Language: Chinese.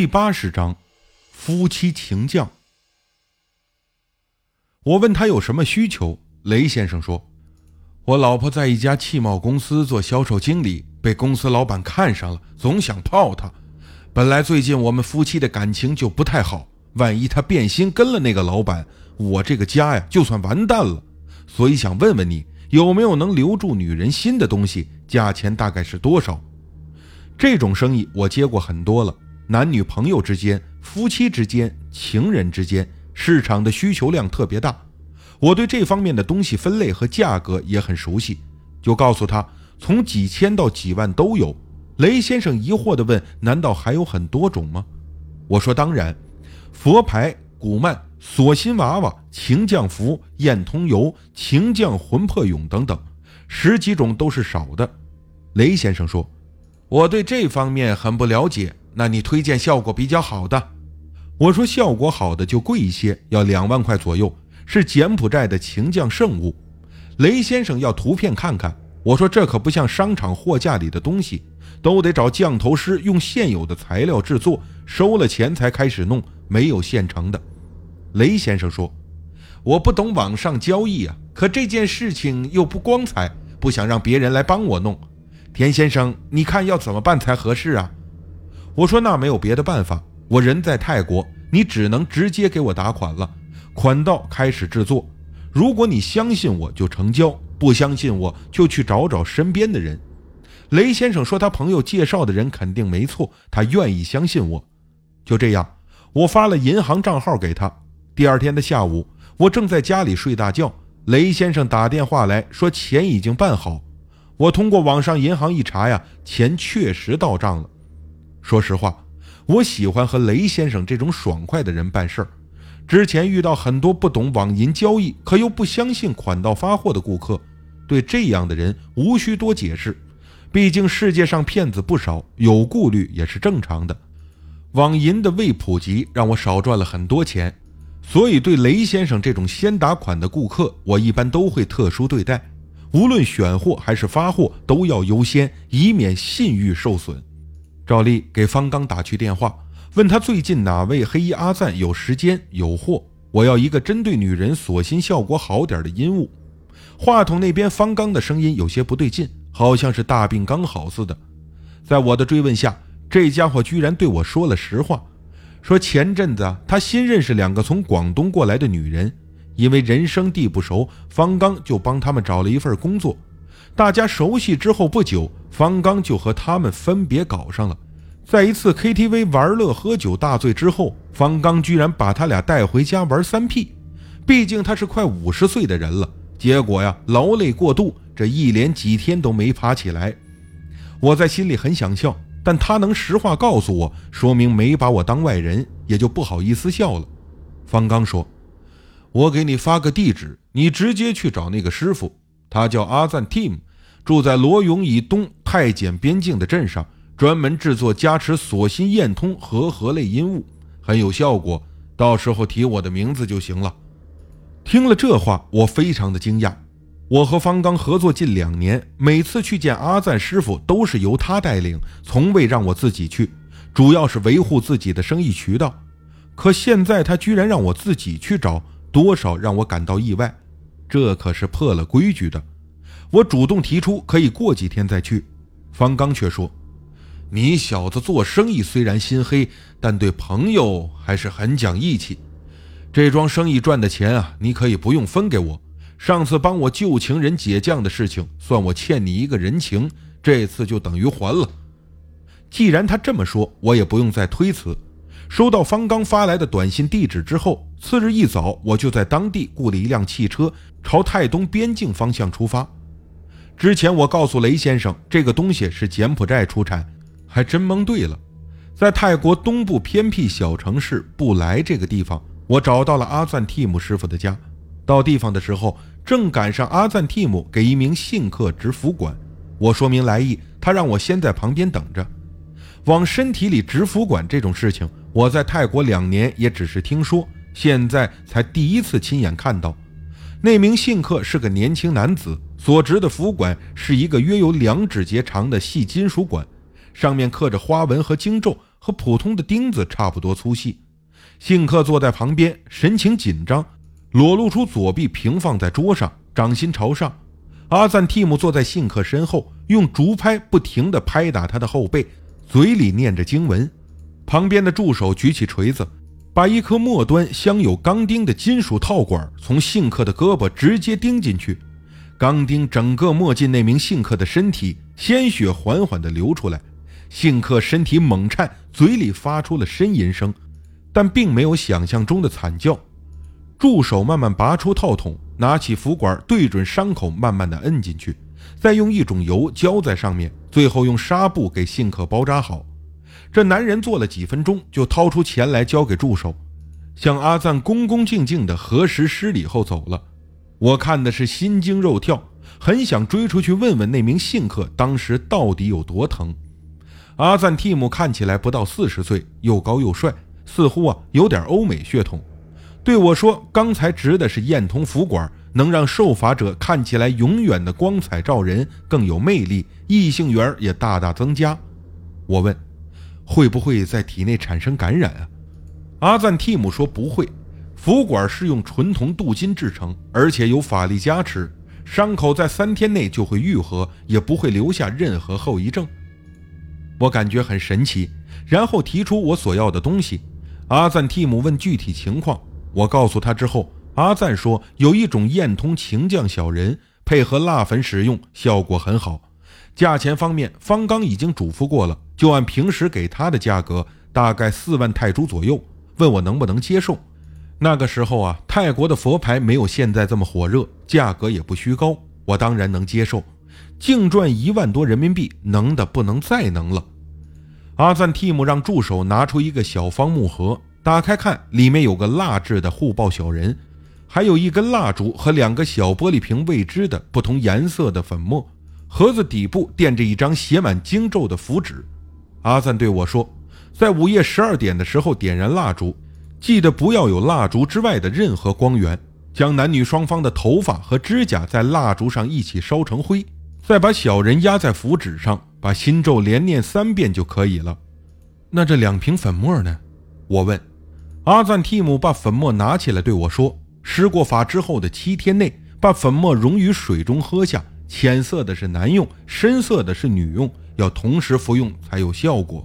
第八十章，夫妻情将。我问他有什么需求，雷先生说：“我老婆在一家汽贸公司做销售经理，被公司老板看上了，总想泡她。本来最近我们夫妻的感情就不太好，万一她变心跟了那个老板，我这个家呀就算完蛋了。所以想问问你，有没有能留住女人心的东西？价钱大概是多少？这种生意我接过很多了。”男女朋友之间、夫妻之间、情人之间，市场的需求量特别大。我对这方面的东西分类和价格也很熟悉，就告诉他，从几千到几万都有。雷先生疑惑地问：“难道还有很多种吗？”我说：“当然，佛牌、古曼、锁心娃娃、情降符、燕通油、情降魂魄俑等等，十几种都是少的。”雷先生说：“我对这方面很不了解。”那你推荐效果比较好的？我说效果好的就贵一些，要两万块左右，是柬埔寨的情将圣物。雷先生要图片看看。我说这可不像商场货架里的东西，都得找降头师用现有的材料制作，收了钱才开始弄，没有现成的。雷先生说：“我不懂网上交易啊，可这件事情又不光彩，不想让别人来帮我弄。田先生，你看要怎么办才合适啊？”我说那没有别的办法，我人在泰国，你只能直接给我打款了，款到开始制作。如果你相信我，就成交；不相信我，就去找找身边的人。雷先生说他朋友介绍的人肯定没错，他愿意相信我。就这样，我发了银行账号给他。第二天的下午，我正在家里睡大觉，雷先生打电话来说钱已经办好。我通过网上银行一查呀，钱确实到账了。说实话，我喜欢和雷先生这种爽快的人办事儿。之前遇到很多不懂网银交易，可又不相信款到发货的顾客，对这样的人无需多解释。毕竟世界上骗子不少，有顾虑也是正常的。网银的未普及，让我少赚了很多钱，所以对雷先生这种先打款的顾客，我一般都会特殊对待。无论选货还是发货，都要优先，以免信誉受损。赵丽给方刚打去电话，问他最近哪位黑衣阿赞有时间有货，我要一个针对女人锁心效果好点的阴物。话筒那边方刚的声音有些不对劲，好像是大病刚好似的。在我的追问下，这家伙居然对我说了实话，说前阵子他新认识两个从广东过来的女人，因为人生地不熟，方刚就帮他们找了一份工作。大家熟悉之后不久，方刚就和他们分别搞上了。在一次 KTV 玩乐喝酒大醉之后，方刚居然把他俩带回家玩三 P。毕竟他是快五十岁的人了，结果呀，劳累过度，这一连几天都没爬起来。我在心里很想笑，但他能实话告诉我，说明没把我当外人，也就不好意思笑了。方刚说：“我给你发个地址，你直接去找那个师傅，他叫阿赞 Team。”住在罗永以东太检边境的镇上，专门制作加持锁心验通和合类阴物，很有效果。到时候提我的名字就行了。听了这话，我非常的惊讶。我和方刚合作近两年，每次去见阿赞师傅都是由他带领，从未让我自己去，主要是维护自己的生意渠道。可现在他居然让我自己去找，多少让我感到意外。这可是破了规矩的。我主动提出可以过几天再去，方刚却说：“你小子做生意虽然心黑，但对朋友还是很讲义气。这桩生意赚的钱啊，你可以不用分给我。上次帮我救情人解降的事情，算我欠你一个人情，这次就等于还了。”既然他这么说，我也不用再推辞。收到方刚发来的短信地址之后，次日一早我就在当地雇了一辆汽车，朝泰东边境方向出发。之前我告诉雷先生，这个东西是柬埔寨出产，还真蒙对了。在泰国东部偏僻小城市布莱这个地方，我找到了阿赞蒂姆师傅的家。到地方的时候，正赶上阿赞蒂姆给一名信客植符管。我说明来意，他让我先在旁边等着。往身体里植符管这种事情，我在泰国两年也只是听说，现在才第一次亲眼看到。那名信客是个年轻男子。所执的符管是一个约有两指节长的细金属管，上面刻着花纹和经咒，和普通的钉子差不多粗细。信客坐在旁边，神情紧张，裸露出左臂平放在桌上，掌心朝上。阿赞蒂姆坐在信客身后，用竹拍不停地拍打他的后背，嘴里念着经文。旁边的助手举起锤子，把一颗末端镶有钢钉的金属套管从信客的胳膊直接钉进去。钢钉整个没进那名信客的身体，鲜血缓缓地流出来。信客身体猛颤，嘴里发出了呻吟声，但并没有想象中的惨叫。助手慢慢拔出套筒。拿起符管，对准伤口，慢慢的摁进去，再用一种油浇在上面，最后用纱布给信客包扎好。这男人做了几分钟，就掏出钱来交给助手，向阿赞恭恭敬敬的核实施礼后走了。我看的是心惊肉跳，很想追出去问问那名信客当时到底有多疼。阿赞蒂姆看起来不到四十岁，又高又帅，似乎啊有点欧美血统。对我说：“刚才植的是燕通符管，能让受法者看起来永远的光彩照人，更有魅力，异性缘也大大增加。”我问：“会不会在体内产生感染啊？”阿赞蒂姆说：“不会，符管是用纯铜镀金制成，而且有法力加持，伤口在三天内就会愈合，也不会留下任何后遗症。”我感觉很神奇，然后提出我所要的东西。阿赞蒂姆问具体情况。我告诉他之后，阿赞说有一种燕通情将小人，配合蜡粉使用，效果很好。价钱方面，方刚已经嘱咐过了，就按平时给他的价格，大概四万泰铢左右。问我能不能接受。那个时候啊，泰国的佛牌没有现在这么火热，价格也不虚高，我当然能接受。净赚一万多人民币，能的不能再能了。阿赞蒂姆让助手拿出一个小方木盒。打开看，里面有个蜡制的护抱小人，还有一根蜡烛和两个小玻璃瓶未知的不同颜色的粉末。盒子底部垫着一张写满经咒的符纸。阿赞对我说：“在午夜十二点的时候点燃蜡烛，记得不要有蜡烛之外的任何光源。将男女双方的头发和指甲在蜡烛上一起烧成灰，再把小人压在符纸上，把心咒连念三遍就可以了。”那这两瓶粉末呢？我问。阿赞蒂姆把粉末拿起来对我说：“施过法之后的七天内，把粉末溶于水中喝下。浅色的是男用，深色的是女用，要同时服用才有效果。”